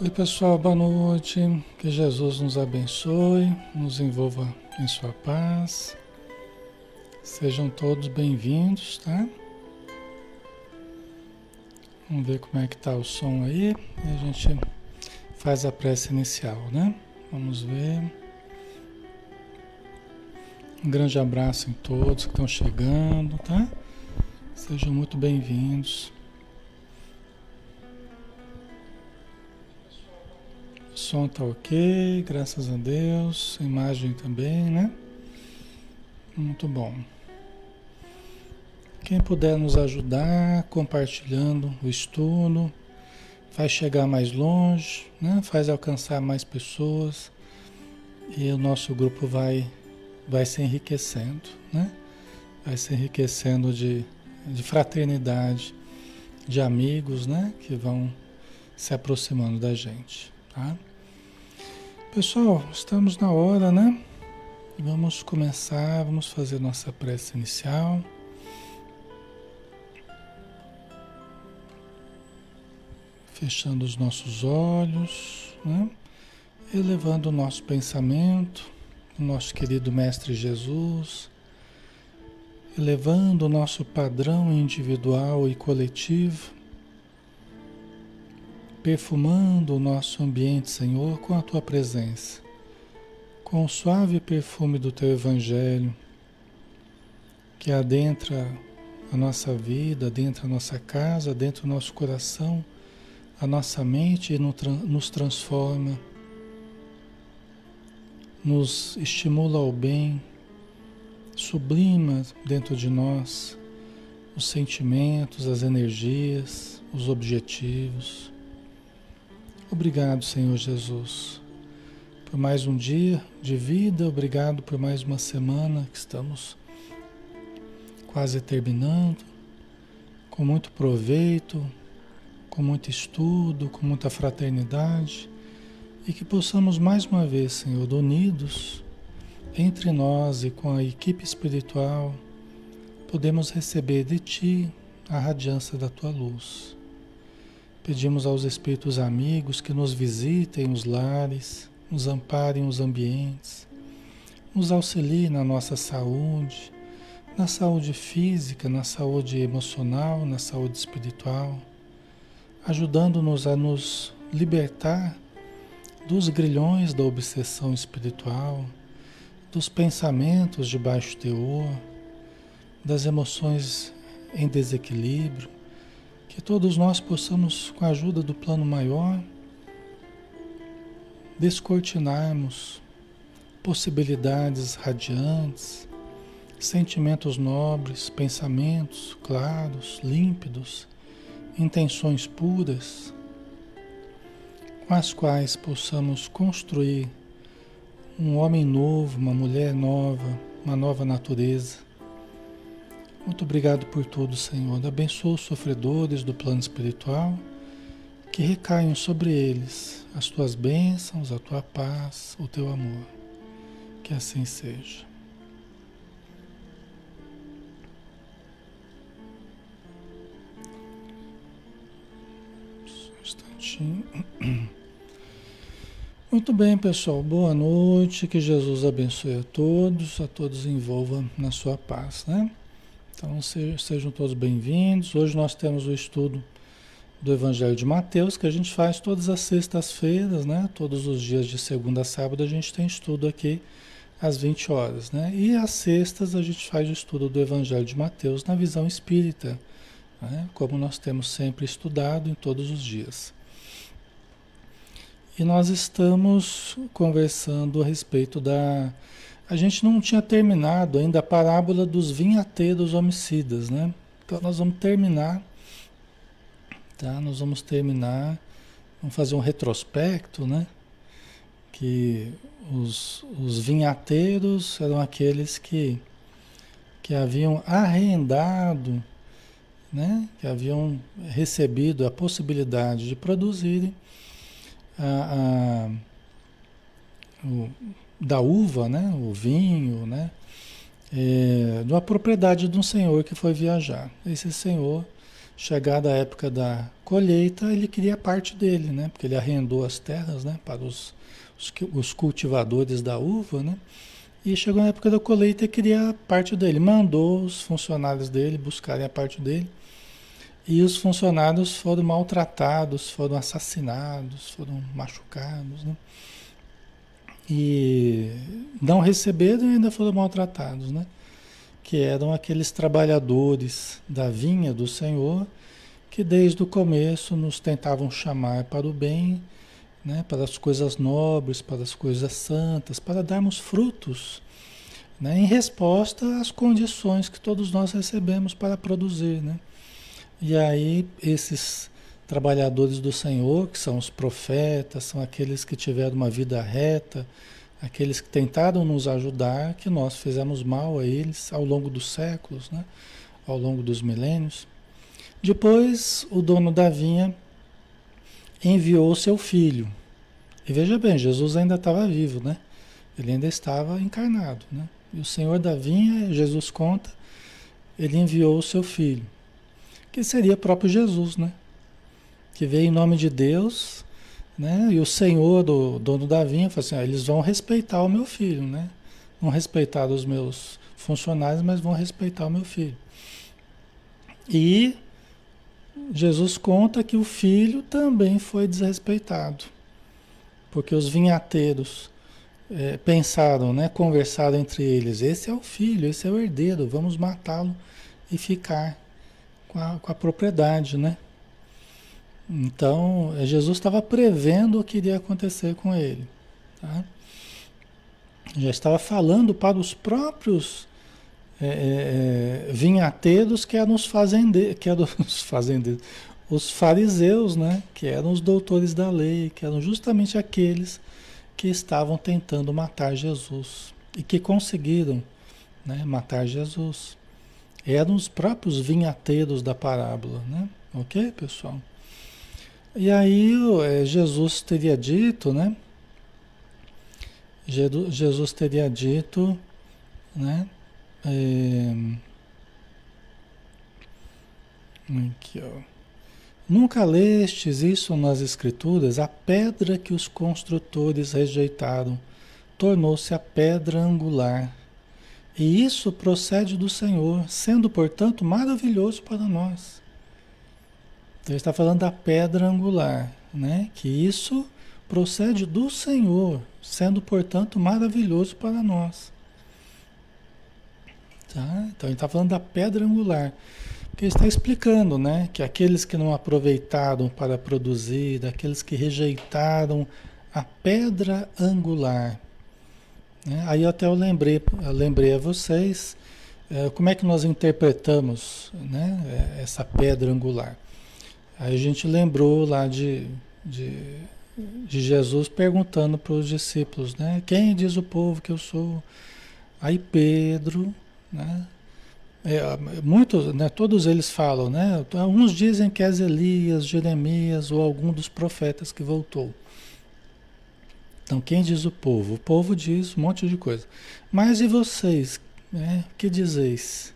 Oi, pessoal, boa noite. Que Jesus nos abençoe, nos envolva em Sua paz. Sejam todos bem-vindos, tá? Vamos ver como é que tá o som aí e a gente faz a prece inicial, né? Vamos ver. Um grande abraço em todos que estão chegando, tá? Sejam muito bem-vindos. Som tá ok, graças a Deus. Imagem também, né? Muito bom. Quem puder nos ajudar compartilhando o estudo, faz chegar mais longe, né? faz alcançar mais pessoas e o nosso grupo vai, vai se enriquecendo, né? vai se enriquecendo de, de fraternidade, de amigos né? que vão se aproximando da gente. Tá? Pessoal, estamos na hora, né? Vamos começar, vamos fazer nossa prece inicial. Fechando os nossos olhos, né? elevando o nosso pensamento, o nosso querido Mestre Jesus, elevando o nosso padrão individual e coletivo perfumando o nosso ambiente, Senhor, com a tua presença, com o suave perfume do teu Evangelho, que adentra a nossa vida, adentra a nossa casa, adentra o nosso coração, a nossa mente e nos transforma, nos estimula ao bem, sublima dentro de nós os sentimentos, as energias, os objetivos Obrigado, Senhor Jesus, por mais um dia de vida, obrigado por mais uma semana que estamos quase terminando, com muito proveito, com muito estudo, com muita fraternidade e que possamos mais uma vez, Senhor, unidos entre nós e com a equipe espiritual, podemos receber de Ti a radiância da Tua luz. Pedimos aos espíritos amigos que nos visitem os lares, nos amparem os ambientes, nos auxiliem na nossa saúde, na saúde física, na saúde emocional, na saúde espiritual, ajudando-nos a nos libertar dos grilhões da obsessão espiritual, dos pensamentos de baixo teor, das emoções em desequilíbrio que todos nós possamos, com a ajuda do plano maior, descortinarmos possibilidades radiantes, sentimentos nobres, pensamentos claros, límpidos, intenções puras, com as quais possamos construir um homem novo, uma mulher nova, uma nova natureza muito obrigado por tudo, Senhor. Abençoa os sofredores do plano espiritual, que recaiam sobre eles as tuas bênçãos, a tua paz, o teu amor. Que assim seja. Um instantinho. Muito bem, pessoal. Boa noite. Que Jesus abençoe a todos, a todos envolva na sua paz, né? Então sejam todos bem-vindos. Hoje nós temos o estudo do Evangelho de Mateus, que a gente faz todas as sextas-feiras, né? Todos os dias de segunda a sábado a gente tem estudo aqui às 20 horas, né? E às sextas a gente faz o estudo do Evangelho de Mateus na visão espírita, né? como nós temos sempre estudado em todos os dias. E nós estamos conversando a respeito da a gente não tinha terminado ainda a parábola dos vinhateiros homicidas, né? Então nós vamos terminar, tá? Nós vamos terminar, vamos fazer um retrospecto, né? Que os, os vinhateiros eram aqueles que, que haviam arrendado, né? Que haviam recebido a possibilidade de produzirem a, a o, da uva, né? o vinho, né? É, de uma propriedade de um senhor que foi viajar. Esse senhor chegada a época da colheita, ele queria parte dele, né? Porque ele arrendou as terras, né? Para os, os, os cultivadores da uva, né? E chegou na época da colheita e queria parte dele. Mandou os funcionários dele buscarem a parte dele. E os funcionários foram maltratados, foram assassinados, foram machucados, né? E não receberam e ainda foram maltratados, né? Que eram aqueles trabalhadores da vinha do Senhor que desde o começo nos tentavam chamar para o bem, né? Para as coisas nobres, para as coisas santas, para darmos frutos, né? Em resposta às condições que todos nós recebemos para produzir, né? E aí esses trabalhadores do Senhor, que são os profetas, são aqueles que tiveram uma vida reta, aqueles que tentaram nos ajudar, que nós fizemos mal a eles ao longo dos séculos, né? ao longo dos milênios. Depois, o dono da vinha enviou seu filho. E veja bem, Jesus ainda estava vivo, né? Ele ainda estava encarnado, né? E o Senhor da vinha, Jesus conta, ele enviou o seu filho, que seria próprio Jesus, né? Que veio em nome de Deus, né? E o Senhor do dono da vinha falou assim: ah, eles vão respeitar o meu filho, né? Vão respeitar os meus funcionários, mas vão respeitar o meu filho. E Jesus conta que o filho também foi desrespeitado, porque os vinhateiros é, pensaram, né? Conversaram entre eles: esse é o filho, esse é o herdeiro, vamos matá-lo e ficar com a, com a propriedade, né? Então, é, Jesus estava prevendo o que iria acontecer com ele. Tá? Já estava falando para os próprios é, é, é vinhateiros que eram os fazendeiros, que eram os fazendeiros, os fariseus, né? que eram os doutores da lei, que eram justamente aqueles que estavam tentando matar Jesus e que conseguiram né, matar Jesus. Eram os próprios vinhateiros da parábola, né? Ok, pessoal? E aí é, Jesus teria dito, né? Jesus teria dito, né? É, aqui, ó. Nunca lestes isso nas Escrituras? A pedra que os construtores rejeitaram tornou-se a pedra angular. E isso procede do Senhor, sendo, portanto, maravilhoso para nós. Ele está falando da pedra angular, né? Que isso procede do Senhor, sendo, portanto, maravilhoso para nós. Tá? Então ele está falando da pedra angular. Porque está explicando, né? Que aqueles que não aproveitaram para produzir, aqueles que rejeitaram a pedra angular. Né? Aí até eu lembrei, eu lembrei a vocês é, como é que nós interpretamos né, essa pedra angular. Aí a gente lembrou lá de, de, de Jesus perguntando para os discípulos, né? Quem diz o povo que eu sou? Aí Pedro, né? É, muitos, né, todos eles falam, né? Uns dizem que é Elias, Jeremias ou algum dos profetas que voltou. Então, quem diz o povo? O povo diz um monte de coisa. Mas e vocês? Né? Que dizeis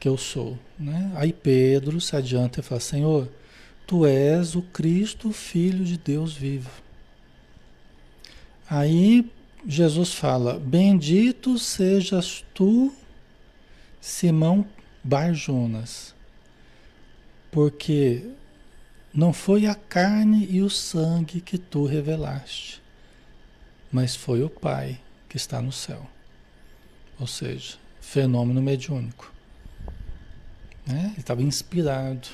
que eu sou? Né? Aí Pedro se adianta e fala: Senhor, Tu és o Cristo, Filho de Deus vivo. Aí Jesus fala: Bendito sejas tu, Simão Barjonas, porque não foi a carne e o sangue que tu revelaste, mas foi o Pai que está no céu. Ou seja, fenômeno mediúnico. Né? Ele estava inspirado.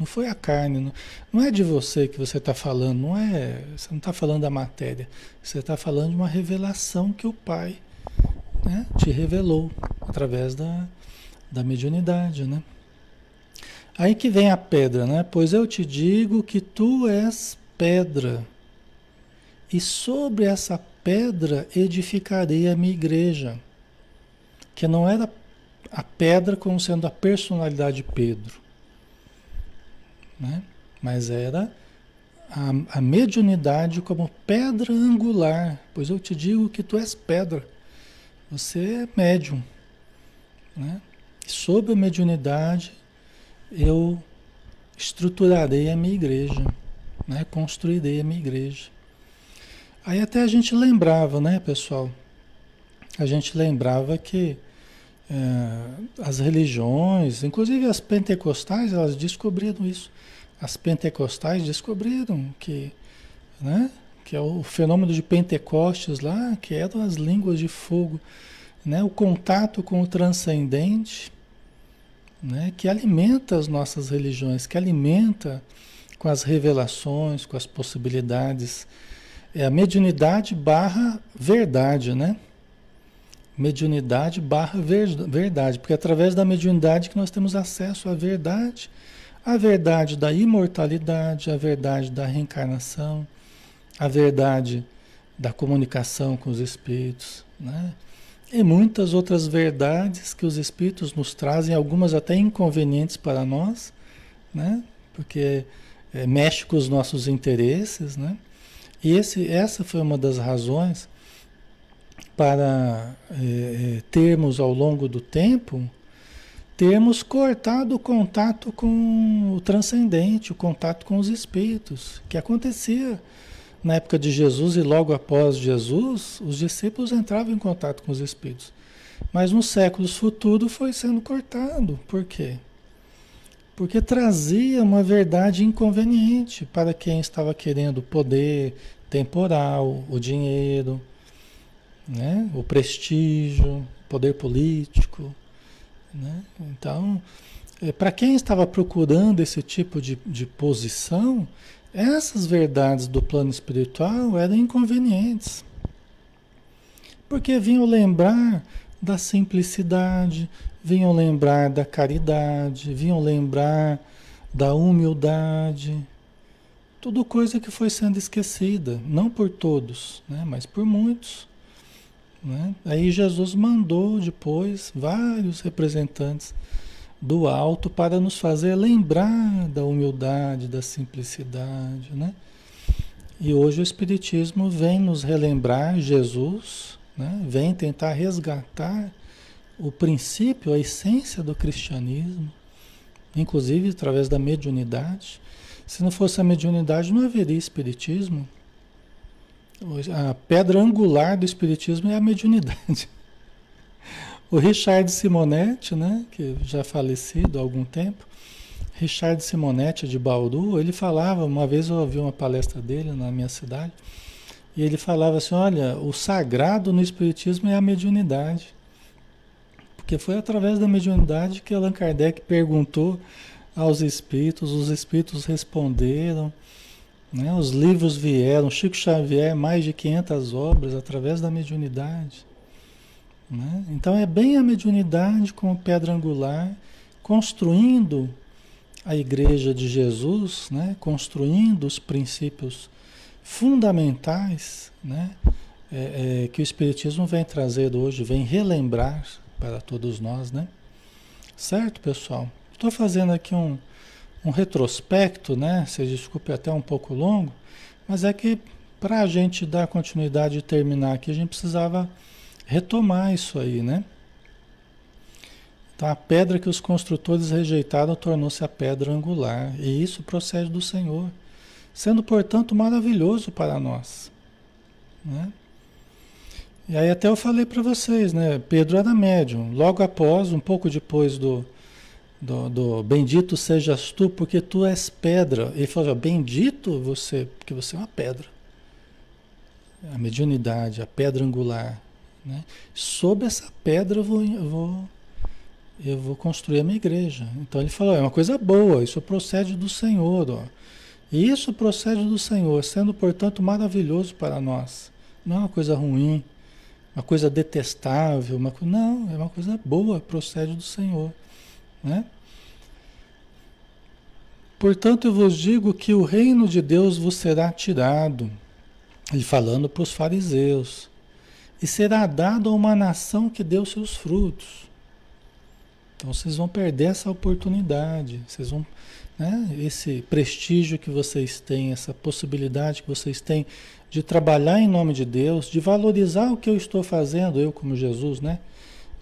Não foi a carne, não, não é de você que você está falando, não é. Você não está falando da matéria. Você está falando de uma revelação que o Pai né, te revelou através da, da mediunidade, né? Aí que vem a pedra, né? Pois eu te digo que tu és pedra, e sobre essa pedra edificarei a minha igreja. Que não era a pedra como sendo a personalidade de Pedro, né? mas era a, a mediunidade como pedra angular, pois eu te digo que tu és pedra, você é médium. Né? Sob a mediunidade, eu estruturarei a minha igreja, né? construirei a minha igreja. Aí até a gente lembrava, né, pessoal? A gente lembrava que as religiões, inclusive as pentecostais, elas descobriram isso. As pentecostais descobriram que, né, que é o fenômeno de Pentecostes lá, que eram as línguas de fogo, né, o contato com o transcendente, né, que alimenta as nossas religiões, que alimenta com as revelações, com as possibilidades. É a mediunidade barra verdade, né? Mediunidade barra verdade, porque é através da mediunidade que nós temos acesso à verdade, a verdade da imortalidade, a verdade da reencarnação, a verdade da comunicação com os espíritos, né? E muitas outras verdades que os espíritos nos trazem, algumas até inconvenientes para nós, né? Porque é, mexe com os nossos interesses, né? E esse, essa foi uma das razões para é, termos ao longo do tempo, termos cortado o contato com o transcendente, o contato com os espíritos, que acontecia na época de Jesus e logo após Jesus, os discípulos entravam em contato com os espíritos. Mas nos séculos futuros foi sendo cortado. Por quê? Porque trazia uma verdade inconveniente para quem estava querendo poder temporal, o dinheiro, né? o prestígio, poder político. Né? Então, é, para quem estava procurando esse tipo de, de posição, essas verdades do plano espiritual eram inconvenientes. Porque vinham lembrar da simplicidade, vinham lembrar da caridade, vinham lembrar da humildade. Tudo coisa que foi sendo esquecida, não por todos, né, mas por muitos. Né? Aí Jesus mandou depois vários representantes do alto para nos fazer lembrar da humildade, da simplicidade, né? E hoje o Espiritismo vem nos relembrar Jesus, né? vem tentar resgatar o princípio, a essência do cristianismo, inclusive através da mediunidade. Se não fosse a mediunidade, não haveria Espiritismo. A pedra angular do Espiritismo é a mediunidade. O Richard Simonetti, né, que já falecido há algum tempo, Richard Simonetti de Bauru, ele falava, uma vez eu ouvi uma palestra dele na minha cidade, e ele falava assim, olha, o sagrado no Espiritismo é a mediunidade. Porque foi através da mediunidade que Allan Kardec perguntou aos espíritos, os espíritos responderam, né? os livros vieram, Chico Xavier, mais de 500 obras através da mediunidade. Né? Então é bem a mediunidade como pedra angular, construindo a igreja de Jesus, né? construindo os princípios fundamentais né? É, é, que o Espiritismo vem trazer hoje, vem relembrar para todos nós. Né? Certo, pessoal? Estou fazendo aqui um, um retrospecto, né? Se desculpe até um pouco longo, mas é que para a gente dar continuidade e terminar aqui, a gente precisava retomar isso aí, né? Então a pedra que os construtores rejeitaram tornou-se a pedra angular, e isso procede do Senhor, sendo portanto maravilhoso para nós, né? E aí até eu falei para vocês, né? Pedro era médium. Logo após, um pouco depois do, do, do, bendito sejas tu, porque tu és pedra. Ele falou, bendito você, porque você é uma pedra. A mediunidade, a pedra angular. Né? Sob essa pedra eu vou, eu, vou, eu vou construir a minha igreja. Então ele falou, é uma coisa boa, isso procede do Senhor. Ó. E isso procede do Senhor, sendo, portanto, maravilhoso para nós. Não é uma coisa ruim, uma coisa detestável, uma, não, é uma coisa boa, procede do Senhor. Né? Portanto, eu vos digo que o reino de Deus vos será tirado. Ele falando para os fariseus e será dado a uma nação que deu seus frutos. Então vocês vão perder essa oportunidade, vocês vão, né, esse prestígio que vocês têm, essa possibilidade que vocês têm de trabalhar em nome de Deus, de valorizar o que eu estou fazendo, eu como Jesus, né?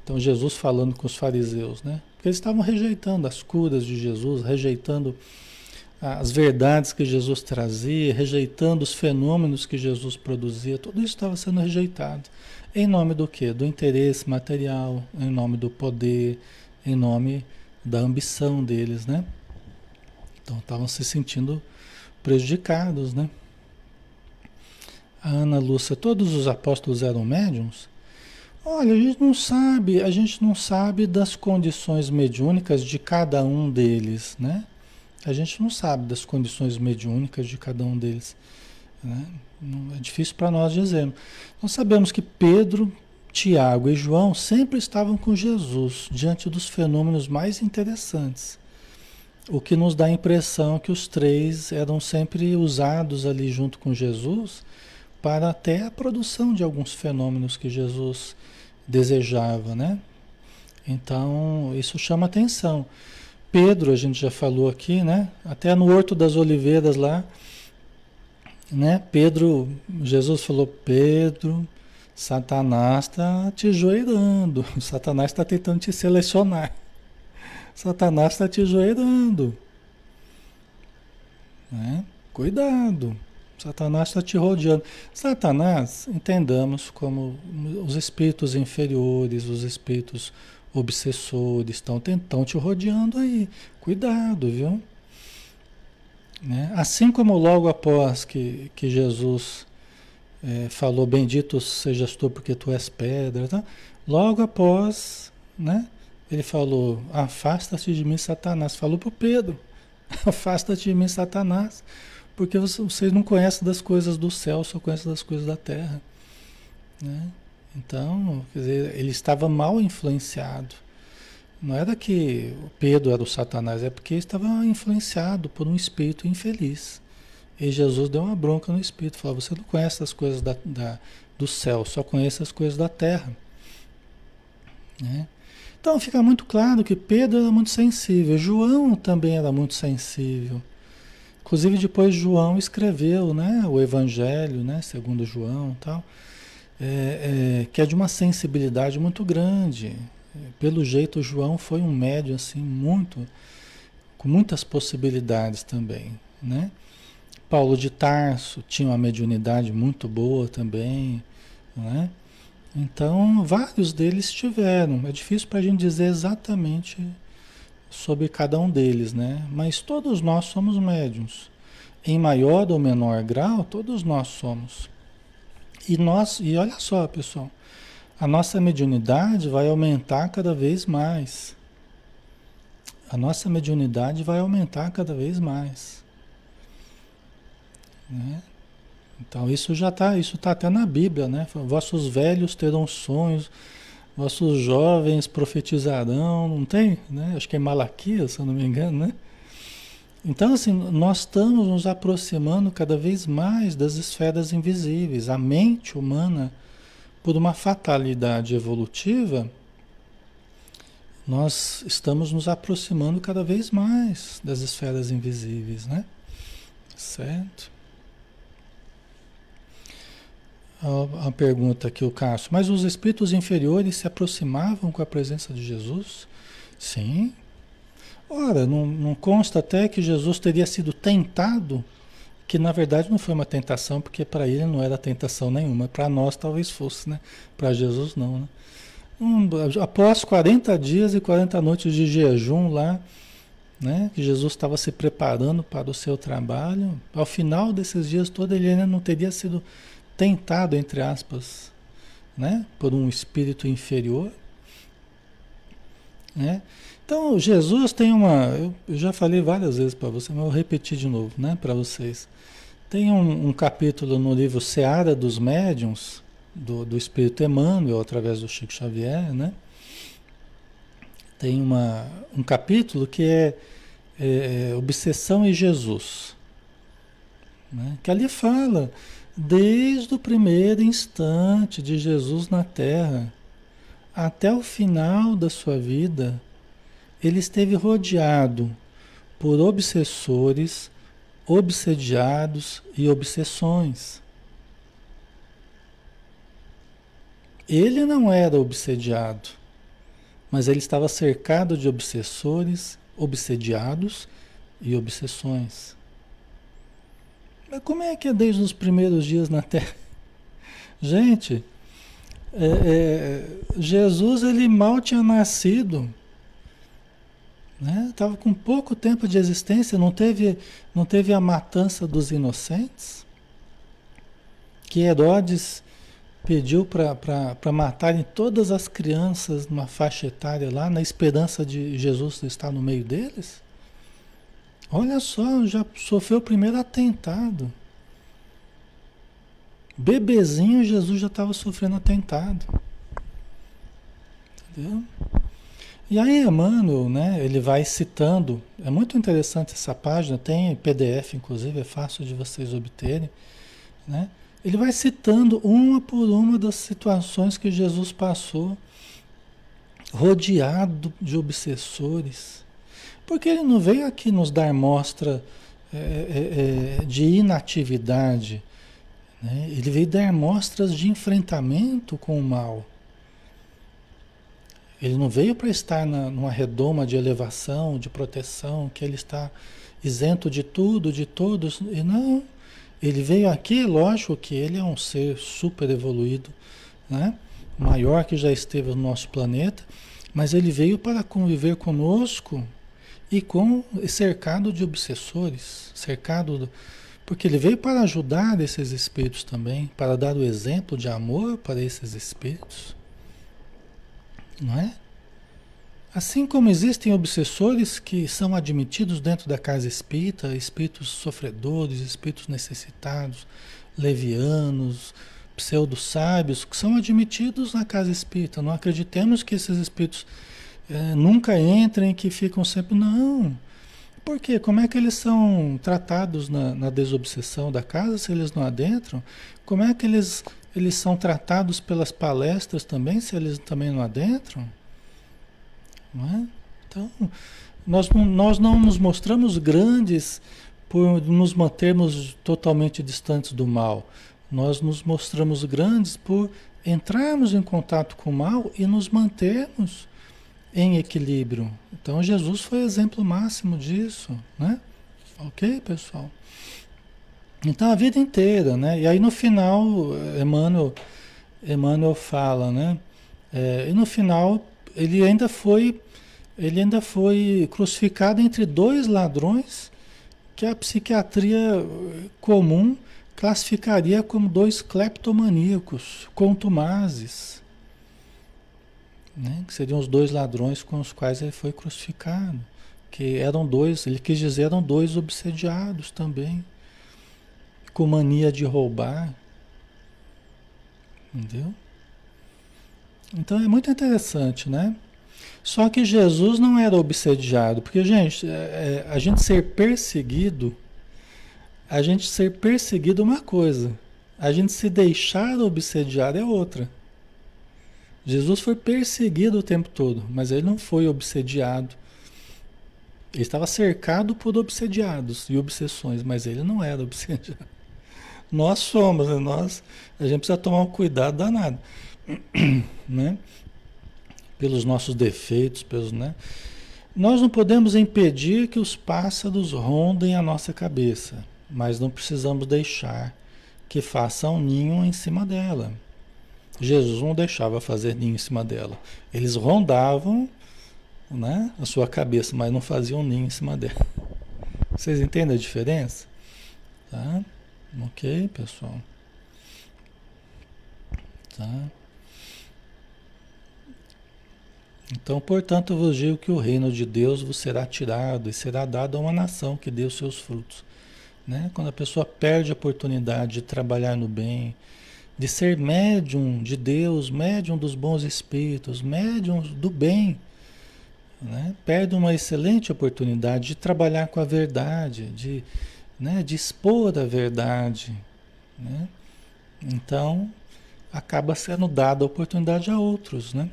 Então Jesus falando com os fariseus, né? Porque eles estavam rejeitando as curas de Jesus, rejeitando as verdades que Jesus trazia, rejeitando os fenômenos que Jesus produzia, tudo isso estava sendo rejeitado. Em nome do quê? Do interesse material, em nome do poder, em nome da ambição deles, né? Então estavam se sentindo prejudicados, né? A Ana Lúcia, todos os apóstolos eram médiums? Olha, a gente não sabe, a gente não sabe das condições mediúnicas de cada um deles, né? A gente não sabe das condições mediúnicas de cada um deles. Né? É difícil para nós dizermos. Nós sabemos que Pedro, Tiago e João sempre estavam com Jesus diante dos fenômenos mais interessantes. O que nos dá a impressão que os três eram sempre usados ali junto com Jesus para até a produção de alguns fenômenos que Jesus desejava, né? Então, isso chama atenção. Pedro, a gente já falou aqui, né? Até no Horto das Oliveiras lá, né? Pedro, Jesus falou: Pedro, Satanás está te joelhando, Satanás está tentando te selecionar, Satanás está te joelhando, né? Cuidado, Satanás está te rodeando. Satanás, entendamos como os espíritos inferiores, os espíritos obsessores estão tentando te rodeando aí. Cuidado, viu? Né? Assim como logo após que, que Jesus é, falou, bendito sejas tu porque tu és pedra, tá? logo após, né? ele falou, afasta-te de mim, Satanás. Falou para Pedro, afasta-te de mim, Satanás, porque vocês não conhecem das coisas do céu, só conhecem das coisas da terra. Né? Então, quer dizer, ele estava mal influenciado. Não era que Pedro era o Satanás, é porque estava influenciado por um espírito infeliz. E Jesus deu uma bronca no espírito, falou: Você não conhece as coisas da, da, do céu, só conhece as coisas da terra. Né? Então fica muito claro que Pedro era muito sensível, João também era muito sensível. Inclusive depois João escreveu né, o Evangelho, né, segundo João tal é, é, que é de uma sensibilidade muito grande. Pelo jeito, João foi um médium assim muito, com muitas possibilidades também, né? Paulo de Tarso tinha uma mediunidade muito boa também, né? Então, vários deles tiveram. É difícil para a gente dizer exatamente sobre cada um deles, né? Mas todos nós somos médiums. Em maior ou menor grau, todos nós somos. E nós, e olha só, pessoal, a nossa mediunidade vai aumentar cada vez mais. A nossa mediunidade vai aumentar cada vez mais. Né? Então isso já está, isso está até na Bíblia, né? Vossos velhos terão sonhos, vossos jovens profetizarão, não tem? Né? Acho que é Malaquias, se eu não me engano, né? Então, assim, nós estamos nos aproximando cada vez mais das esferas invisíveis. A mente humana, por uma fatalidade evolutiva, nós estamos nos aproximando cada vez mais das esferas invisíveis, né? Certo? A, a pergunta aqui, o Cássio, mas os espíritos inferiores se aproximavam com a presença de Jesus? Sim, Ora, não, não consta até que Jesus teria sido tentado, que na verdade não foi uma tentação, porque para ele não era tentação nenhuma, para nós talvez fosse, né? Para Jesus não, né? Um, após 40 dias e 40 noites de jejum lá, né? Que Jesus estava se preparando para o seu trabalho, ao final desses dias todos ele ainda não teria sido tentado, entre aspas, né? Por um espírito inferior, né? Então, Jesus tem uma. Eu já falei várias vezes para você, mas eu vou repetir de novo, né, para vocês. Tem um, um, capítulo no livro Seara dos Médiuns, do, do Espírito Emmanuel, através do Chico Xavier, né? Tem uma, um capítulo que é, é, é Obsessão e Jesus, né? que ali fala desde o primeiro instante de Jesus na Terra até o final da sua vida ele esteve rodeado por obsessores, obsediados e obsessões. Ele não era obsediado, mas ele estava cercado de obsessores, obsediados e obsessões. Mas como é que é desde os primeiros dias na Terra? Gente, é, é, Jesus ele mal tinha nascido, né? Tava com pouco tempo de existência, não teve, não teve a matança dos inocentes, que Herodes pediu para matarem todas as crianças numa faixa etária lá, na esperança de Jesus estar no meio deles? Olha só, já sofreu o primeiro atentado. Bebezinho, Jesus já estava sofrendo atentado. Entendeu? E aí, Emmanuel, né, ele vai citando, é muito interessante essa página, tem PDF, inclusive, é fácil de vocês obterem, né? Ele vai citando uma por uma das situações que Jesus passou, rodeado de obsessores. Porque ele não veio aqui nos dar mostra é, é, é, de inatividade, né? ele veio dar mostras de enfrentamento com o mal. Ele não veio para estar na, numa redoma de elevação, de proteção, que ele está isento de tudo, de todos. E não, ele veio aqui, lógico que ele é um ser super evoluído, né? maior que já esteve no nosso planeta, mas ele veio para conviver conosco e com cercado de obsessores, cercado porque ele veio para ajudar esses espíritos também, para dar o exemplo de amor para esses espíritos. Não é? Assim como existem obsessores que são admitidos dentro da casa espírita, espíritos sofredores, espíritos necessitados, levianos, pseudo-sábios, que são admitidos na casa espírita. Não acreditemos que esses espíritos é, nunca entrem, que ficam sempre. Não. Por quê? Como é que eles são tratados na, na desobsessão da casa se eles não adentram? Como é que eles, eles são tratados pelas palestras também se eles também não adentram? Não é? Então, nós, nós não nos mostramos grandes por nos mantermos totalmente distantes do mal. Nós nos mostramos grandes por entrarmos em contato com o mal e nos mantermos em equilíbrio. Então Jesus foi exemplo máximo disso, né? Ok, pessoal? Então a vida inteira, né? E aí no final, Emmanuel, Emmanuel fala, né? É, e no final ele ainda foi ele ainda foi crucificado entre dois ladrões que a psiquiatria comum classificaria como dois cleptomaníacos, contumazes, né? que seriam os dois ladrões com os quais ele foi crucificado, que eram dois, ele quis dizer, eram dois obsediados também, com mania de roubar, entendeu? Então é muito interessante, né? Só que Jesus não era obsediado, porque, gente, é, é, a gente ser perseguido, a gente ser perseguido é uma coisa, a gente se deixar obsediado é outra. Jesus foi perseguido o tempo todo, mas ele não foi obsediado. Ele estava cercado por obsediados e obsessões, mas ele não era obsediado. Nós somos, né? nós, a gente precisa tomar um cuidado danado, né? pelos nossos defeitos, pelos, né? Nós não podemos impedir que os pássaros rondem a nossa cabeça, mas não precisamos deixar que façam um ninho em cima dela. Jesus não deixava fazer ninho em cima dela. Eles rondavam né, a sua cabeça, mas não faziam ninho em cima dela. Vocês entendem a diferença? Tá? Ok, pessoal. Tá? Então, portanto, vos digo que o reino de Deus vos será tirado e será dado a uma nação que dê os seus frutos. Né? Quando a pessoa perde a oportunidade de trabalhar no bem, de ser médium de Deus, médium dos bons espíritos, médium do bem, né? perde uma excelente oportunidade de trabalhar com a verdade, de, né? de expor a verdade. Né? Então, acaba sendo dada a oportunidade a outros, né?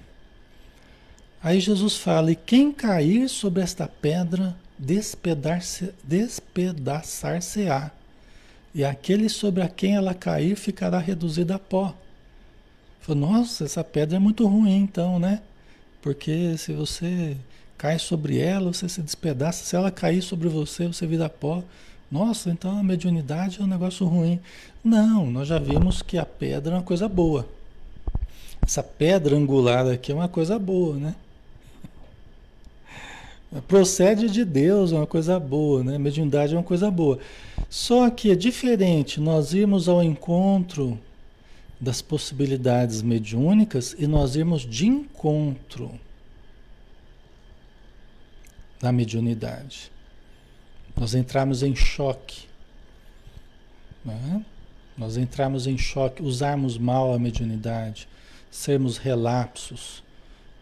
Aí Jesus fala: E quem cair sobre esta pedra, despedaçar-se-á, e aquele sobre a quem ela cair ficará reduzido a pó. Falei, nossa, essa pedra é muito ruim, então, né? Porque se você cai sobre ela, você se despedaça. Se ela cair sobre você, você vira pó. Nossa, então a mediunidade é um negócio ruim. Não, nós já vimos que a pedra é uma coisa boa. Essa pedra angular aqui é uma coisa boa, né? Procede de Deus, é uma coisa boa, né? Mediunidade é uma coisa boa. Só que é diferente nós irmos ao encontro das possibilidades mediúnicas e nós irmos de encontro da mediunidade. Nós entramos em choque. Né? Nós entramos em choque, usarmos mal a mediunidade, sermos relapsos,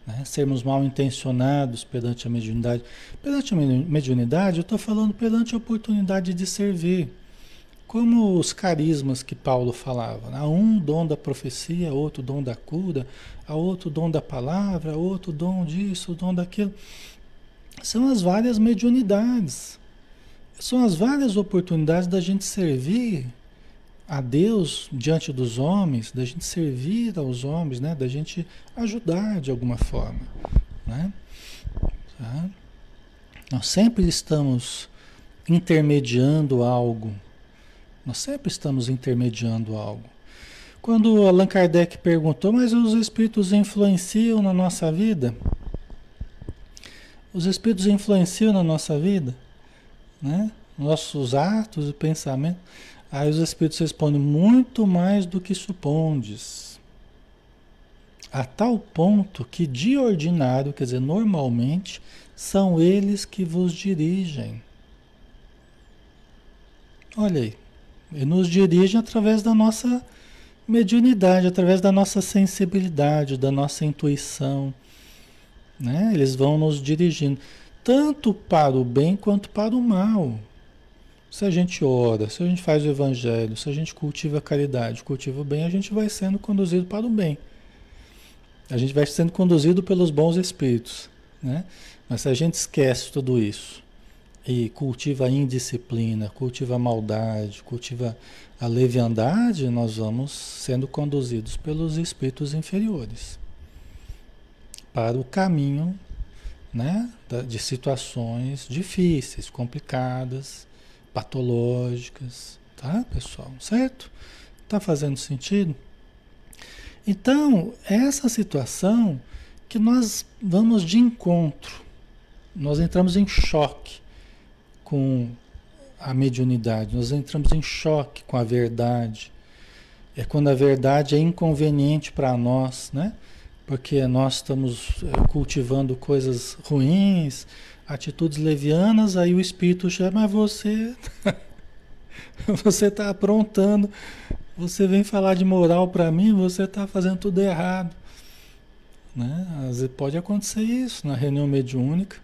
né? sermos mal intencionados perante a mediunidade. Perante a mediunidade, eu estou falando perante a oportunidade de servir. Como os carismas que Paulo falava. Há um dom da profecia, outro dom da cura, há outro dom da palavra, outro dom disso, dom daquilo. São as várias mediunidades. São as várias oportunidades da gente servir a Deus diante dos homens, da gente servir aos homens, né? da gente ajudar de alguma forma. Né? Tá? Nós sempre estamos intermediando algo. Nós sempre estamos intermediando algo. Quando Allan Kardec perguntou, mas os espíritos influenciam na nossa vida? Os espíritos influenciam na nossa vida? né? nossos atos e pensamentos. Aí os espíritos respondem muito mais do que supondes. A tal ponto que de ordinário, quer dizer, normalmente, são eles que vos dirigem. Olha aí, e nos dirigem através da nossa mediunidade, através da nossa sensibilidade, da nossa intuição. Né? Eles vão nos dirigindo tanto para o bem quanto para o mal. Se a gente ora, se a gente faz o evangelho, se a gente cultiva a caridade, cultiva o bem, a gente vai sendo conduzido para o bem. A gente vai sendo conduzido pelos bons espíritos, né? Mas se a gente esquece tudo isso e cultiva a indisciplina, cultiva a maldade, cultiva a leviandade, nós vamos sendo conduzidos pelos espíritos inferiores para o caminho né? de situações difíceis, complicadas, patológicas, tá, pessoal? Certo? Tá fazendo sentido? Então, essa situação que nós vamos de encontro, nós entramos em choque com a mediunidade, nós entramos em choque com a verdade. É quando a verdade é inconveniente para nós, né? porque nós estamos eh, cultivando coisas ruins, atitudes levianas, aí o espírito chama, mas você você está aprontando, você vem falar de moral para mim, você está fazendo tudo errado. Né? Às vezes pode acontecer isso na reunião mediúnica.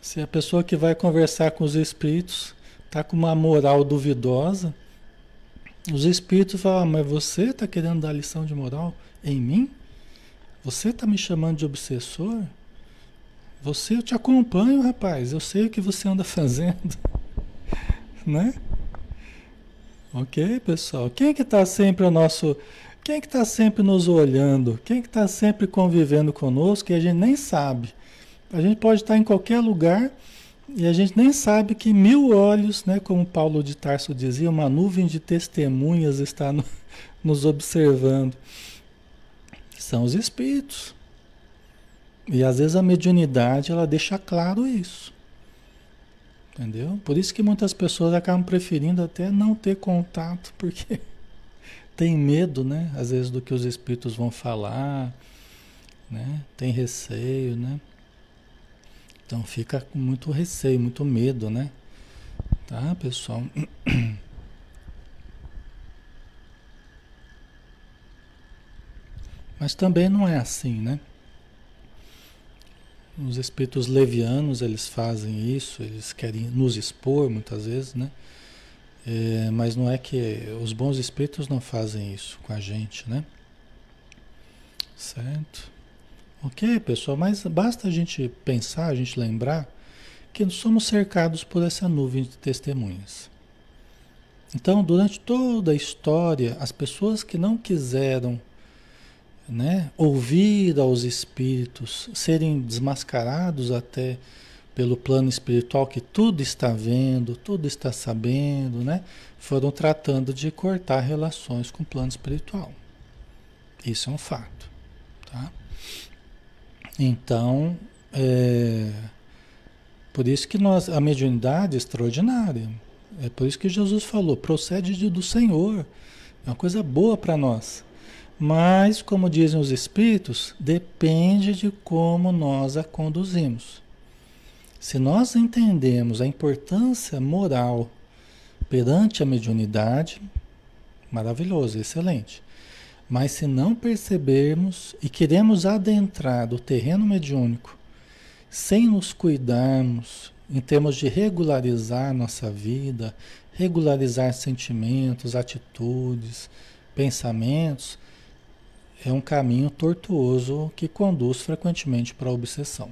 Se a pessoa que vai conversar com os espíritos está com uma moral duvidosa, os espíritos falam, ah, mas você está querendo dar lição de moral em mim? Você está me chamando de obsessor? Você, eu te acompanho, rapaz. Eu sei o que você anda fazendo. né? Ok, pessoal? Quem é que está sempre o nosso... Quem é que está sempre nos olhando? Quem é que está sempre convivendo conosco que a gente nem sabe? A gente pode estar em qualquer lugar e a gente nem sabe que mil olhos, né, como Paulo de Tarso dizia, uma nuvem de testemunhas está no, nos observando. São os espíritos. E às vezes a mediunidade ela deixa claro isso. Entendeu? Por isso que muitas pessoas acabam preferindo até não ter contato, porque tem medo, né? Às vezes do que os espíritos vão falar, né? Tem receio, né? Então fica com muito receio, muito medo, né? Tá, pessoal? Mas também não é assim, né? Os espíritos levianos, eles fazem isso, eles querem nos expor muitas vezes, né? É, mas não é que os bons espíritos não fazem isso com a gente, né? Certo? Ok, pessoal, mas basta a gente pensar, a gente lembrar que somos cercados por essa nuvem de testemunhas. Então, durante toda a história, as pessoas que não quiseram né, ouvir aos espíritos, serem desmascarados até pelo plano espiritual que tudo está vendo, tudo está sabendo, né? Foram tratando de cortar relações com o plano espiritual. Isso é um fato, tá? Então, é, por isso que nós, a mediunidade é extraordinária. É por isso que Jesus falou, procede do Senhor. É uma coisa boa para nós. Mas, como dizem os espíritos, depende de como nós a conduzimos. Se nós entendemos a importância moral perante a mediunidade, maravilhoso, excelente. Mas se não percebermos e queremos adentrar o terreno mediúnico sem nos cuidarmos em termos de regularizar nossa vida, regularizar sentimentos, atitudes, pensamentos, é um caminho tortuoso que conduz frequentemente para a obsessão.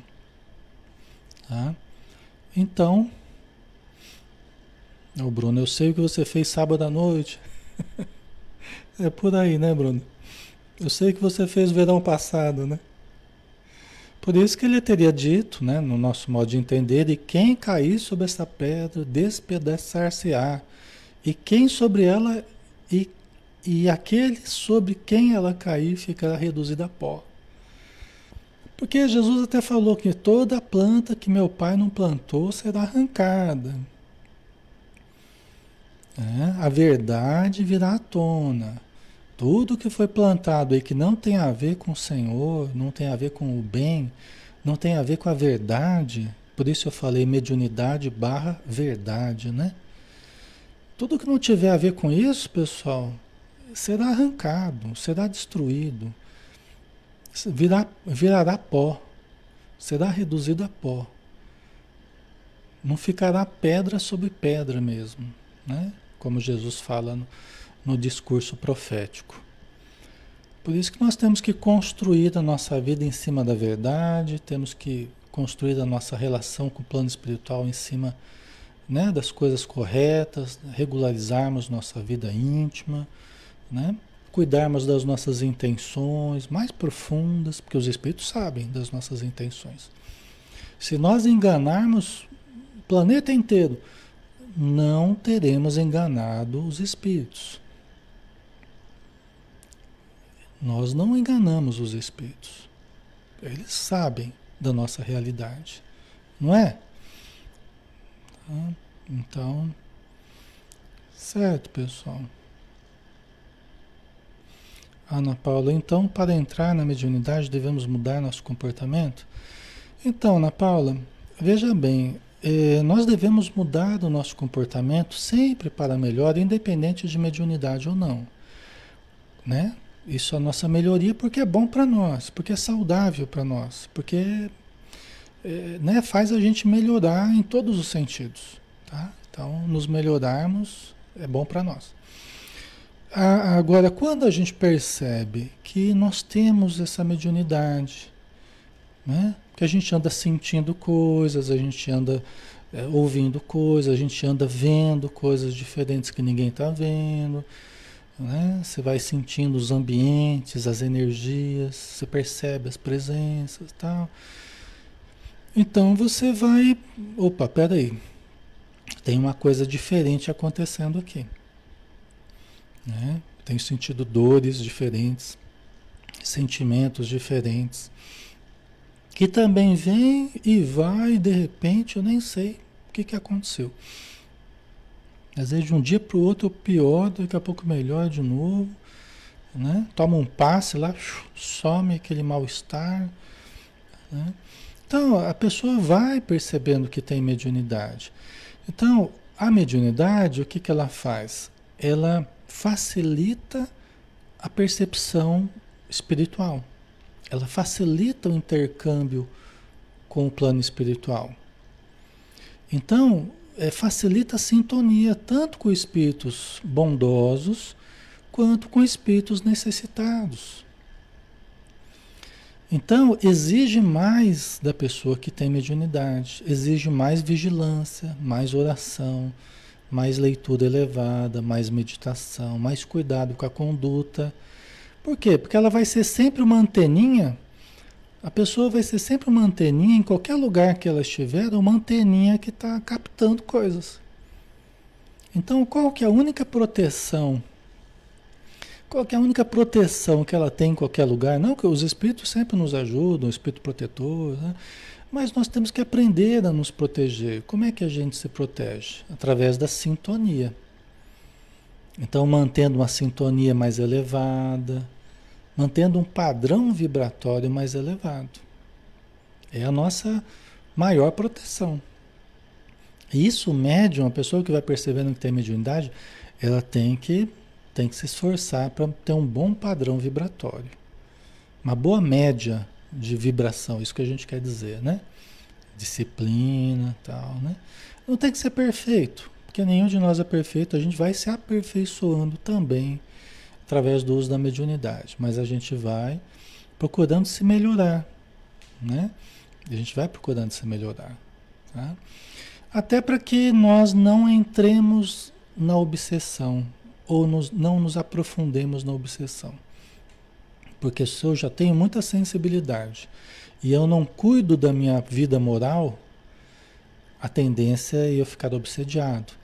Tá? Então, o Bruno, eu sei o que você fez sábado à noite. é por aí, né, Bruno? Eu sei que você fez verão passado, né? Por isso que ele teria dito, né, no nosso modo de entender, e quem cair sobre essa pedra despedaçar-se-á, e quem sobre ela, e, e aquele sobre quem ela cair ficará reduzido a pó. Porque Jesus até falou que toda planta que meu pai não plantou será arrancada. É, a verdade virá à tona. Tudo que foi plantado aí que não tem a ver com o Senhor, não tem a ver com o bem, não tem a ver com a verdade, por isso eu falei mediunidade barra verdade, né? Tudo que não tiver a ver com isso, pessoal, será arrancado, será destruído virá, virará pó, será reduzido a pó. Não ficará pedra sobre pedra mesmo, né? como Jesus fala no, no discurso profético. Por isso que nós temos que construir a nossa vida em cima da verdade, temos que construir a nossa relação com o plano espiritual em cima né, das coisas corretas, regularizarmos nossa vida íntima, né? cuidarmos das nossas intenções mais profundas, porque os espíritos sabem das nossas intenções. Se nós enganarmos o planeta inteiro, não teremos enganado os espíritos. Nós não enganamos os espíritos. Eles sabem da nossa realidade, não é? Então, certo, pessoal. Ana Paula, então para entrar na mediunidade devemos mudar nosso comportamento? Então, Ana Paula, veja bem, eh, nós devemos mudar o nosso comportamento sempre para melhor, independente de mediunidade ou não. Né? Isso é a nossa melhoria porque é bom para nós, porque é saudável para nós, porque eh, né, faz a gente melhorar em todos os sentidos. Tá? Então, nos melhorarmos é bom para nós. Agora, quando a gente percebe que nós temos essa mediunidade, né? que a gente anda sentindo coisas, a gente anda é, ouvindo coisas, a gente anda vendo coisas diferentes que ninguém está vendo, né? você vai sentindo os ambientes, as energias, você percebe as presenças tal. Então você vai, opa, peraí, tem uma coisa diferente acontecendo aqui. Né? Tenho sentido dores diferentes, sentimentos diferentes, que também vem e vai, e de repente eu nem sei o que, que aconteceu. Às vezes de um dia para o outro pior, daqui a pouco melhor de novo. Né? Toma um passe lá, some aquele mal-estar. Né? Então a pessoa vai percebendo que tem mediunidade. Então a mediunidade, o que, que ela faz? Ela facilita a percepção espiritual. Ela facilita o intercâmbio com o plano espiritual. Então, é, facilita a sintonia tanto com espíritos bondosos quanto com espíritos necessitados. Então, exige mais da pessoa que tem mediunidade, exige mais vigilância, mais oração, mais leitura elevada, mais meditação, mais cuidado com a conduta, Por quê? Porque ela vai ser sempre uma anteninha. A pessoa vai ser sempre uma anteninha em qualquer lugar que ela estiver, uma anteninha que está captando coisas. Então, qual que é a única proteção? Qual que é a única proteção que ela tem em qualquer lugar? Não que os espíritos sempre nos ajudam, o espírito protetor, né? Mas nós temos que aprender a nos proteger. Como é que a gente se protege? Através da sintonia. Então, mantendo uma sintonia mais elevada, mantendo um padrão vibratório mais elevado. É a nossa maior proteção. Isso, o médium, a pessoa que vai percebendo que tem mediunidade, ela tem que, tem que se esforçar para ter um bom padrão vibratório. Uma boa média de vibração, isso que a gente quer dizer, né? Disciplina, tal, né? Não tem que ser perfeito, porque nenhum de nós é perfeito, a gente vai se aperfeiçoando também através do uso da mediunidade, mas a gente vai procurando se melhorar, né? A gente vai procurando se melhorar, tá? Até para que nós não entremos na obsessão ou nos, não nos aprofundemos na obsessão. Porque se eu já tenho muita sensibilidade e eu não cuido da minha vida moral, a tendência é eu ficar obsediado.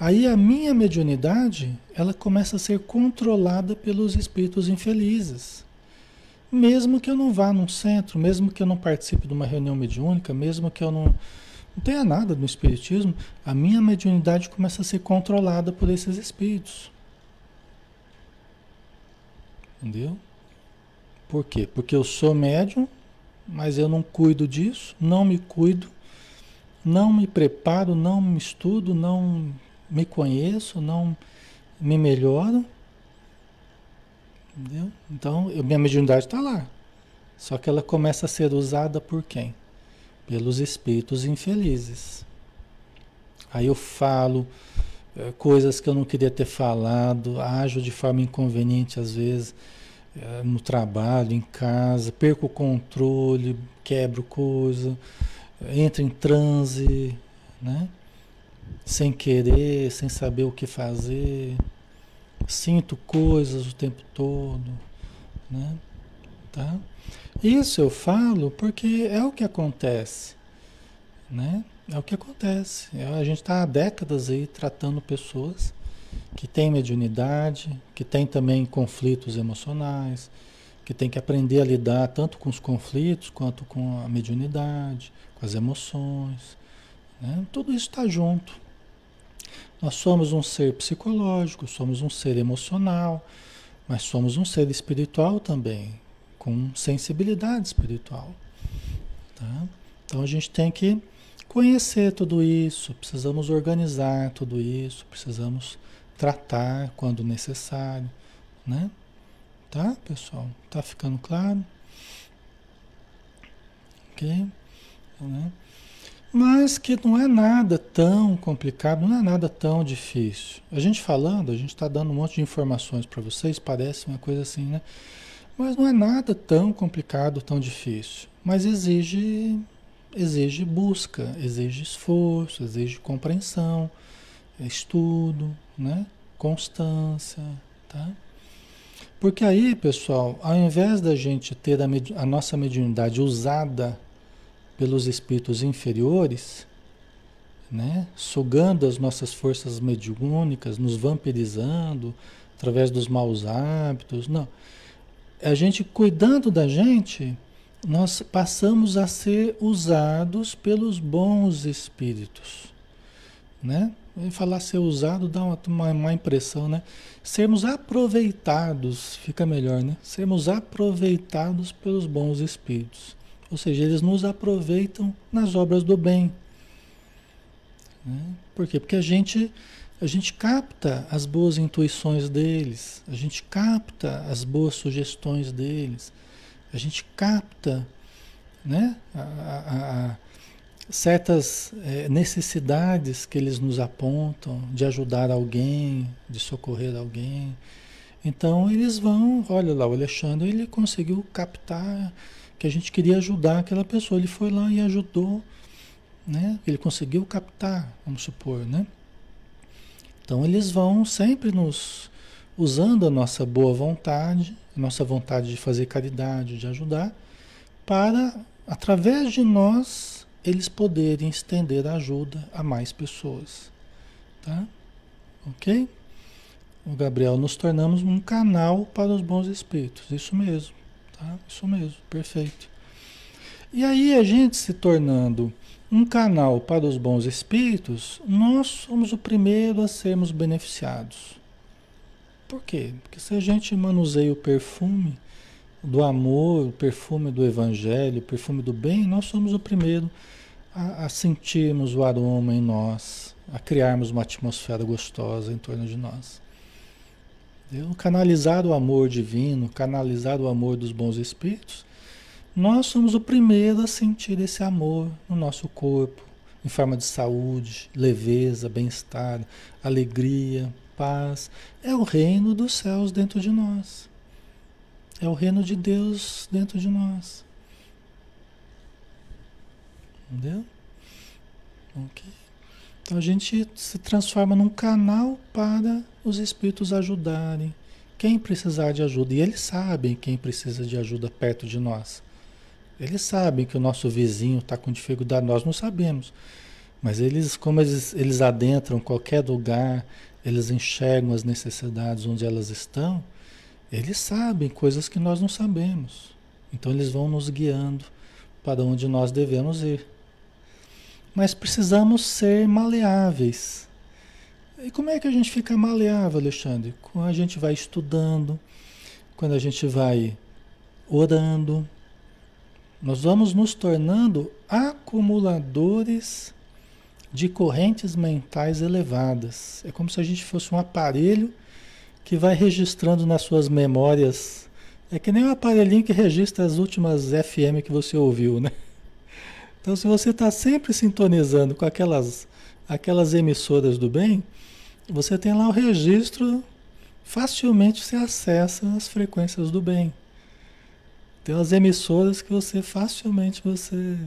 Aí a minha mediunidade, ela começa a ser controlada pelos espíritos infelizes. Mesmo que eu não vá num centro, mesmo que eu não participe de uma reunião mediúnica, mesmo que eu não, não tenha nada no espiritismo, a minha mediunidade começa a ser controlada por esses espíritos. Entendeu? Por quê? Porque eu sou médium, mas eu não cuido disso, não me cuido, não me preparo, não me estudo, não me conheço, não me melhoro. Entendeu? Então, eu, minha mediunidade está lá. Só que ela começa a ser usada por quem? Pelos espíritos infelizes. Aí eu falo é, coisas que eu não queria ter falado, ajo de forma inconveniente às vezes no trabalho, em casa, perco o controle, quebro coisa, entro em transe, né? sem querer, sem saber o que fazer, sinto coisas o tempo todo, né? Tá? Isso eu falo porque é o que acontece, né? É o que acontece. A gente está há décadas aí tratando pessoas que têm mediunidade, que têm também conflitos emocionais, que tem que aprender a lidar tanto com os conflitos quanto com a mediunidade, com as emoções. Né? Tudo isso está junto. Nós somos um ser psicológico, somos um ser emocional, mas somos um ser espiritual também, com sensibilidade espiritual. Tá? Então a gente tem que conhecer tudo isso, precisamos organizar tudo isso, precisamos tratar quando necessário, né? Tá, pessoal? Tá ficando claro? Ok? Né? Mas que não é nada tão complicado, não é nada tão difícil. A gente falando, a gente está dando um monte de informações para vocês, parece uma coisa assim, né? Mas não é nada tão complicado, tão difícil. Mas exige, exige busca, exige esforço, exige compreensão, estudo, né? Constância, tá? Porque aí, pessoal, ao invés da gente ter a, a nossa mediunidade usada pelos espíritos inferiores, né? sugando as nossas forças mediúnicas, nos vampirizando através dos maus hábitos. Não. A gente cuidando da gente, nós passamos a ser usados pelos bons espíritos. Né? Falar ser usado dá uma, uma, uma, impressão, né? Sermos aproveitados, fica melhor, né? Sermos aproveitados pelos bons espíritos. Ou seja, eles nos aproveitam nas obras do bem. Né? Por quê? Porque a gente, a gente capta as boas intuições deles, a gente capta as boas sugestões deles, a gente capta né? a, a certas é, necessidades que eles nos apontam de ajudar alguém, de socorrer alguém. Então eles vão, olha lá, o Alexandre ele conseguiu captar que a gente queria ajudar aquela pessoa. Ele foi lá e ajudou, né? Ele conseguiu captar, vamos supor, né? Então eles vão sempre nos usando a nossa boa vontade, a nossa vontade de fazer caridade, de ajudar, para, através de nós, eles poderem estender a ajuda a mais pessoas. Tá? Ok? O Gabriel, nos tornamos um canal para os bons espíritos. Isso mesmo. Tá? Isso mesmo. Perfeito. E aí, a gente se tornando um canal para os bons espíritos, nós somos o primeiro a sermos beneficiados. Por quê? Porque se a gente manuseia o perfume do amor, o perfume do evangelho, o perfume do bem, nós somos o primeiro a, a sentirmos o aroma em nós, a criarmos uma atmosfera gostosa em torno de nós. Entendeu? Canalizar o amor divino, canalizar o amor dos bons espíritos, nós somos o primeiro a sentir esse amor no nosso corpo, em forma de saúde, leveza, bem-estar, alegria, paz. É o reino dos céus dentro de nós. É o reino de Deus dentro de nós. Entendeu? Ok. Então a gente se transforma num canal para os espíritos ajudarem. Quem precisar de ajuda. E eles sabem quem precisa de ajuda perto de nós. Eles sabem que o nosso vizinho está com dificuldade, nós não sabemos. Mas eles, como eles, eles adentram qualquer lugar, eles enxergam as necessidades onde elas estão, eles sabem coisas que nós não sabemos. Então eles vão nos guiando para onde nós devemos ir. Mas precisamos ser maleáveis. E como é que a gente fica maleável, Alexandre? Quando a gente vai estudando, quando a gente vai orando, nós vamos nos tornando acumuladores de correntes mentais elevadas. É como se a gente fosse um aparelho que vai registrando nas suas memórias. É que nem um aparelhinho que registra as últimas FM que você ouviu, né? Então, se você está sempre sintonizando com aquelas, aquelas emissoras do bem, você tem lá o registro, facilmente você acessa as frequências do bem. Tem as emissoras que você facilmente você,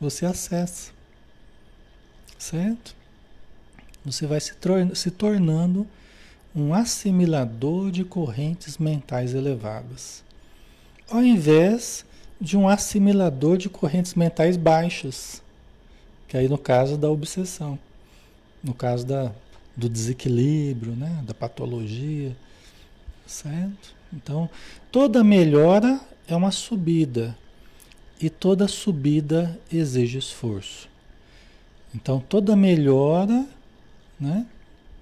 você acessa certo? Você vai se, se tornando um assimilador de correntes mentais elevadas, ao invés de um assimilador de correntes mentais baixas, que aí no caso da obsessão, no caso da, do desequilíbrio, né, da patologia, certo? Então, toda melhora é uma subida e toda subida exige esforço. Então toda melhora, né?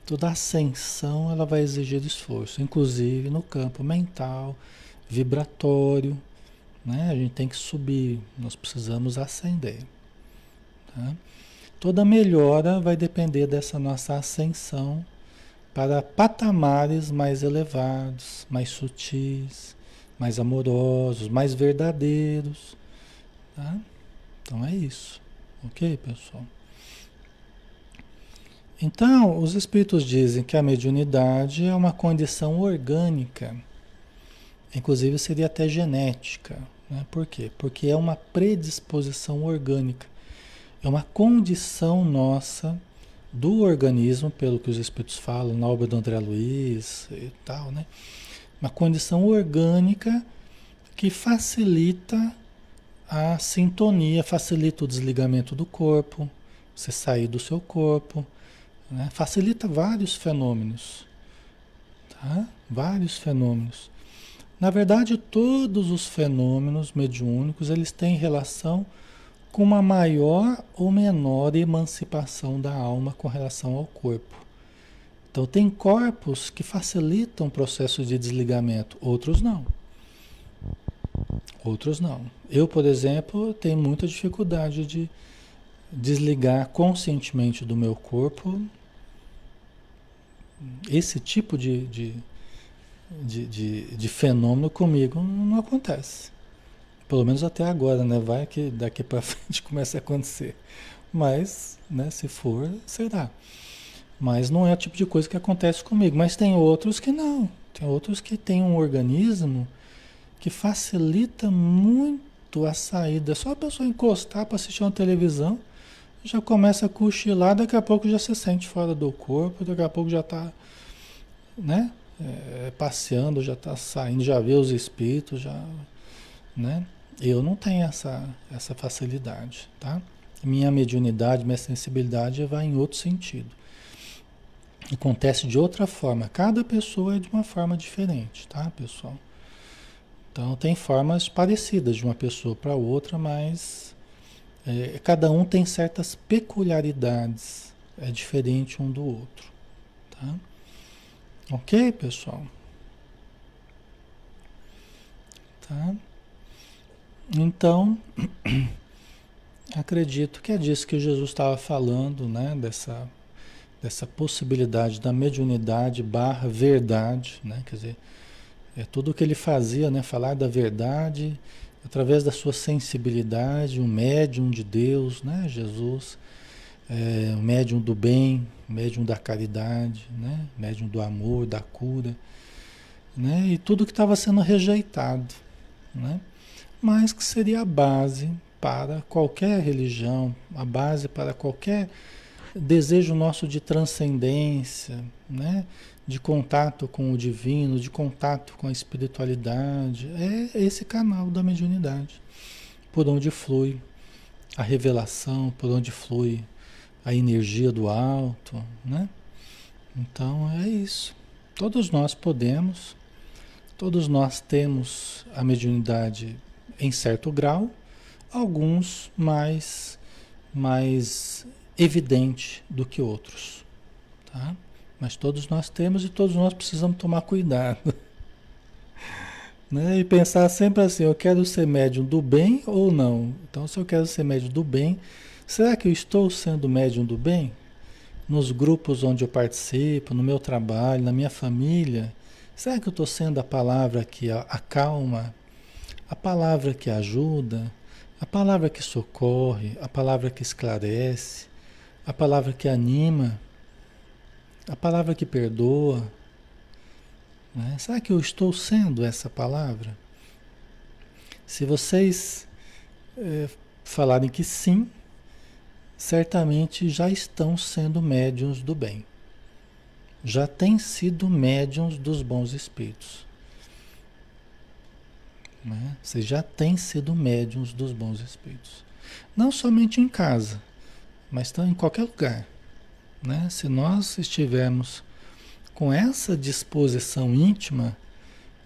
Toda ascensão ela vai exigir esforço, inclusive no campo mental, vibratório, né? A gente tem que subir, nós precisamos ascender. Tá? Toda melhora vai depender dessa nossa ascensão para patamares mais elevados, mais sutis, mais amorosos, mais verdadeiros. Tá? Então é isso. Ok, pessoal? Então, os espíritos dizem que a mediunidade é uma condição orgânica, inclusive seria até genética. Né? Por quê? Porque é uma predisposição orgânica, é uma condição nossa do organismo, pelo que os espíritos falam na obra do André Luiz e tal, né? Uma condição orgânica que facilita a sintonia, facilita o desligamento do corpo, você sair do seu corpo, né? Facilita vários fenômenos. Tá? Vários fenômenos. Na verdade, todos os fenômenos mediúnicos eles têm relação com uma maior ou menor emancipação da alma com relação ao corpo. Então, tem corpos que facilitam o processo de desligamento, outros não. Outros não. Eu, por exemplo, tenho muita dificuldade de desligar conscientemente do meu corpo esse tipo de, de, de, de, de fenômeno comigo não acontece. Pelo menos até agora, né? Vai que daqui para frente começa a acontecer. Mas, né, se for, será. Mas não é o tipo de coisa que acontece comigo. Mas tem outros que não. Tem outros que têm um organismo que facilita muito a saída. Só a pessoa encostar para assistir uma televisão, já começa a cochilar, daqui a pouco já se sente fora do corpo, daqui a pouco já está, né? É, passeando, já está saindo, já vê os espíritos, já, né? Eu não tenho essa, essa facilidade, tá? Minha mediunidade, minha sensibilidade vai em outro sentido. Acontece de outra forma. Cada pessoa é de uma forma diferente, tá, pessoal? Então tem formas parecidas de uma pessoa para outra, mas é, cada um tem certas peculiaridades. É diferente um do outro, tá? Ok, pessoal? Tá? Então, acredito que é disso que Jesus estava falando, né? Dessa, dessa possibilidade da mediunidade barra verdade, né? Quer dizer, é tudo o que ele fazia, né? Falar da verdade através da sua sensibilidade, um médium de Deus, né? Jesus, é, um médium do bem, médium da caridade, né? Médium do amor, da cura, né? E tudo que estava sendo rejeitado, né? mas que seria a base para qualquer religião, a base para qualquer desejo nosso de transcendência, né? de contato com o divino, de contato com a espiritualidade. É esse canal da mediunidade, por onde flui a revelação, por onde flui a energia do alto, né? Então é isso. Todos nós podemos, todos nós temos a mediunidade em certo grau, alguns mais, mais evidente do que outros. Tá? Mas todos nós temos e todos nós precisamos tomar cuidado. né? E pensar sempre assim, eu quero ser médium do bem ou não? Então, se eu quero ser médium do bem, será que eu estou sendo médium do bem? Nos grupos onde eu participo, no meu trabalho, na minha família, será que eu estou sendo a palavra que acalma, a palavra que ajuda, a palavra que socorre, a palavra que esclarece, a palavra que anima, a palavra que perdoa. Né? Será que eu estou sendo essa palavra? Se vocês é, falarem que sim, certamente já estão sendo médiums do bem. Já têm sido médiums dos bons espíritos. Né? Você já tem sido médiums dos bons espíritos. Não somente em casa, mas em qualquer lugar. Né? Se nós estivermos com essa disposição íntima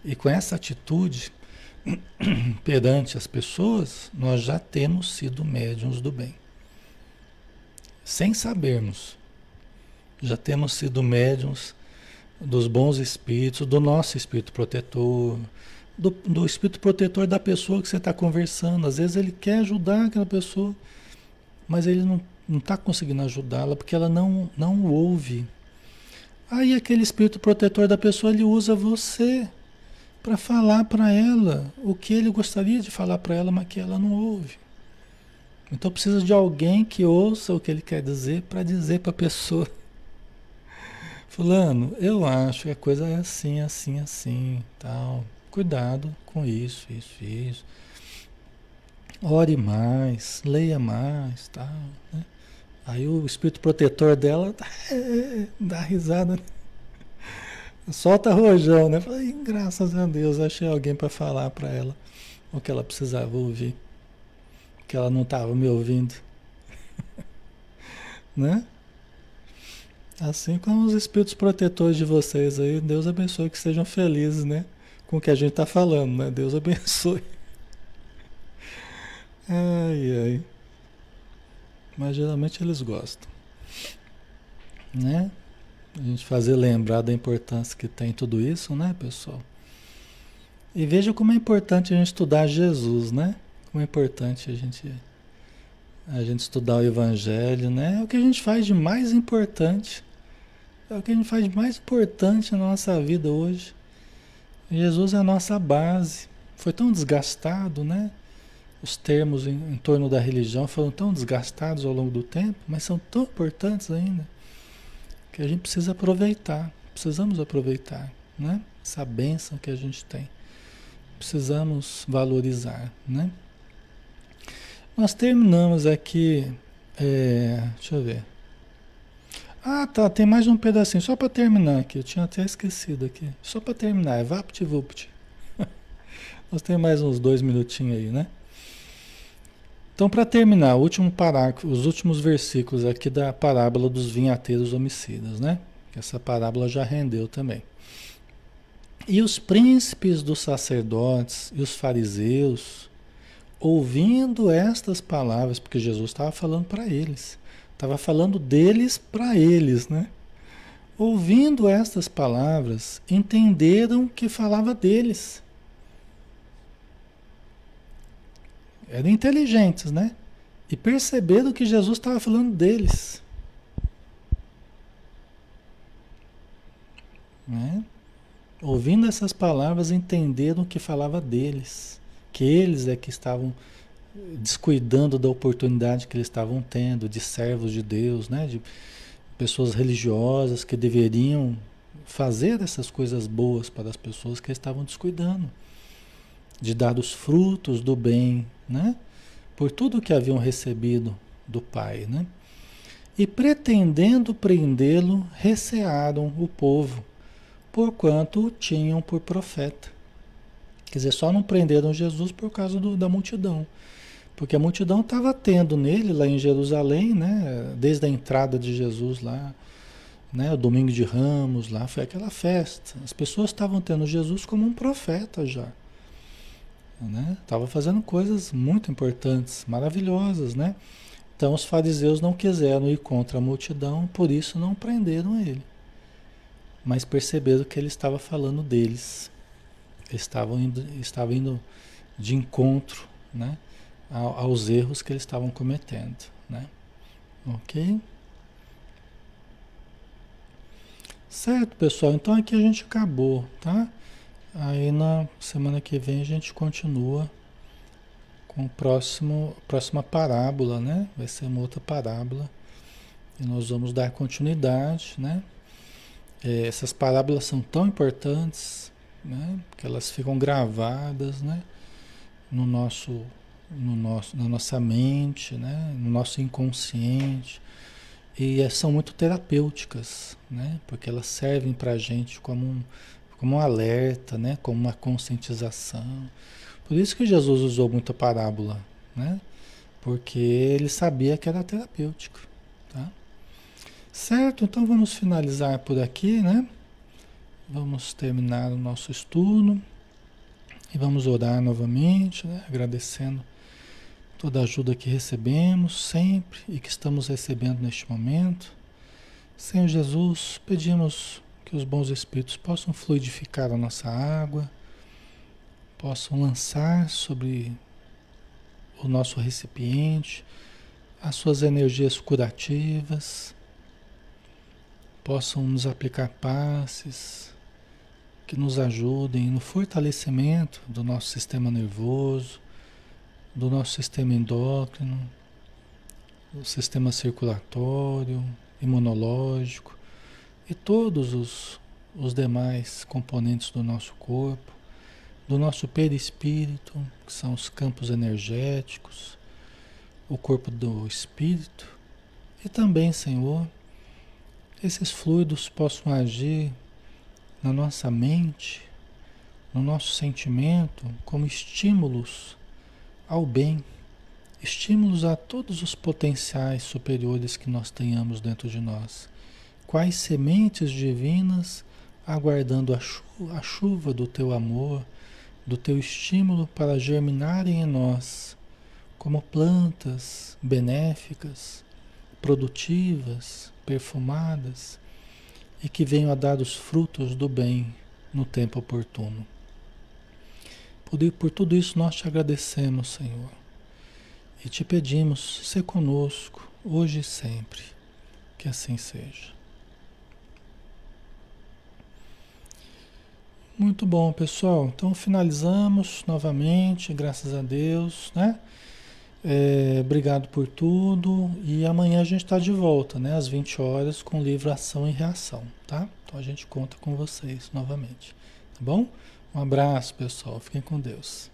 e com essa atitude perante as pessoas, nós já temos sido médiums do bem. Sem sabermos. Já temos sido médiums dos bons espíritos, do nosso espírito protetor, do, do espírito protetor da pessoa que você está conversando. Às vezes ele quer ajudar aquela pessoa, mas ele não está conseguindo ajudá-la porque ela não, não ouve. Aí aquele espírito protetor da pessoa ele usa você para falar para ela o que ele gostaria de falar para ela, mas que ela não ouve. Então precisa de alguém que ouça o que ele quer dizer para dizer para a pessoa. Fulano, eu acho que a coisa é assim, assim, assim, tal. Cuidado com isso, isso, isso. Ore mais, leia mais, tal. Né? Aí o espírito protetor dela é, dá risada. Solta rojão, né? Falei, graças a Deus, achei alguém para falar para ela o que ela precisava ouvir. Que ela não estava me ouvindo. né? Assim como os espíritos protetores de vocês aí, Deus abençoe que sejam felizes, né? com o que a gente está falando, né? Deus abençoe. Ai, ai. Mas geralmente eles gostam. Né? A gente fazer lembrar da importância que tem tudo isso, né, pessoal? E veja como é importante a gente estudar Jesus, né? Como é importante a gente a gente estudar o evangelho, né? É o que a gente faz de mais importante. É o que a gente faz de mais importante na nossa vida hoje. Jesus é a nossa base. Foi tão desgastado, né? Os termos em, em, torno da religião foram tão desgastados ao longo do tempo, mas são tão importantes ainda que a gente precisa aproveitar. Precisamos aproveitar, né? Essa bênção que a gente tem. Precisamos valorizar, né? Nós terminamos aqui. É, deixa eu ver. Ah, tá, tem mais um pedacinho, só para terminar aqui. Eu tinha até esquecido aqui. Só para terminar, é VaptVupt. Nós temos mais uns dois minutinhos aí, né? Então, para terminar, o último parágrafo, os últimos versículos aqui da parábola dos vinhateiros homicidas, né? Essa parábola já rendeu também. E os príncipes dos sacerdotes e os fariseus, ouvindo estas palavras, porque Jesus estava falando para eles, estava falando deles para eles, né? Ouvindo estas palavras, entenderam que falava deles. Eram inteligentes, né? E perceberam que Jesus estava falando deles. Né? Ouvindo essas palavras, entenderam que falava deles, que eles é que estavam descuidando da oportunidade que eles estavam tendo, de servos de Deus, né? de pessoas religiosas que deveriam fazer essas coisas boas para as pessoas que estavam descuidando, de dar os frutos do bem, né? por tudo que haviam recebido do Pai. Né? E pretendendo prendê-lo, recearam o povo porquanto o tinham por profeta. Quer dizer, só não prenderam Jesus por causa do, da multidão. Porque a multidão estava tendo nele, lá em Jerusalém, né, desde a entrada de Jesus lá, né, o domingo de Ramos, lá foi aquela festa. As pessoas estavam tendo Jesus como um profeta já. Né? Estava fazendo coisas muito importantes, maravilhosas, né? Então os fariseus não quiseram ir contra a multidão, por isso não prenderam ele mas perceberam que ele estava falando deles. Estavam indo, estavam indo de encontro né, aos erros que eles estavam cometendo. Né? Ok? Certo, pessoal? Então aqui a gente acabou, tá? Aí na semana que vem a gente continua com o próximo, próxima parábola, né? Vai ser uma outra parábola. E nós vamos dar continuidade, né? É, essas parábolas são tão importantes, né? Que elas ficam gravadas, né? No nosso, no nosso, na nossa mente, né? No nosso inconsciente e é, são muito terapêuticas, né? Porque elas servem para a gente como um, como um alerta, né? Como uma conscientização. Por isso que Jesus usou muita parábola, né? Porque ele sabia que era terapêutico, tá? Certo, então vamos finalizar por aqui, né? Vamos terminar o nosso estudo e vamos orar novamente, né? agradecendo toda a ajuda que recebemos sempre e que estamos recebendo neste momento. Senhor Jesus, pedimos que os bons espíritos possam fluidificar a nossa água, possam lançar sobre o nosso recipiente as suas energias curativas possam nos aplicar passes que nos ajudem no fortalecimento do nosso sistema nervoso, do nosso sistema endócrino, do sistema circulatório, imunológico e todos os, os demais componentes do nosso corpo, do nosso perispírito, que são os campos energéticos, o corpo do espírito, e também, Senhor, esses fluidos possam agir na nossa mente, no nosso sentimento, como estímulos ao bem, estímulos a todos os potenciais superiores que nós tenhamos dentro de nós. Quais sementes divinas aguardando a chuva, a chuva do teu amor, do teu estímulo para germinarem em nós como plantas benéficas, produtivas, perfumadas e que venham a dar os frutos do bem no tempo oportuno. Por, por tudo isso nós te agradecemos, Senhor, e te pedimos, ser conosco, hoje e sempre, que assim seja. Muito bom, pessoal. Então finalizamos novamente, graças a Deus, né? É, obrigado por tudo. E amanhã a gente está de volta, né? Às 20 horas, com o livro Ação e Reação, tá? Então a gente conta com vocês novamente, tá bom? Um abraço, pessoal. Fiquem com Deus.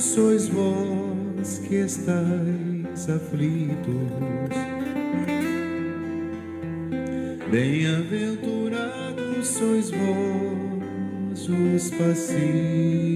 sois vós que estáis aflitos. Bem-aventurados sois vós os pacíficos,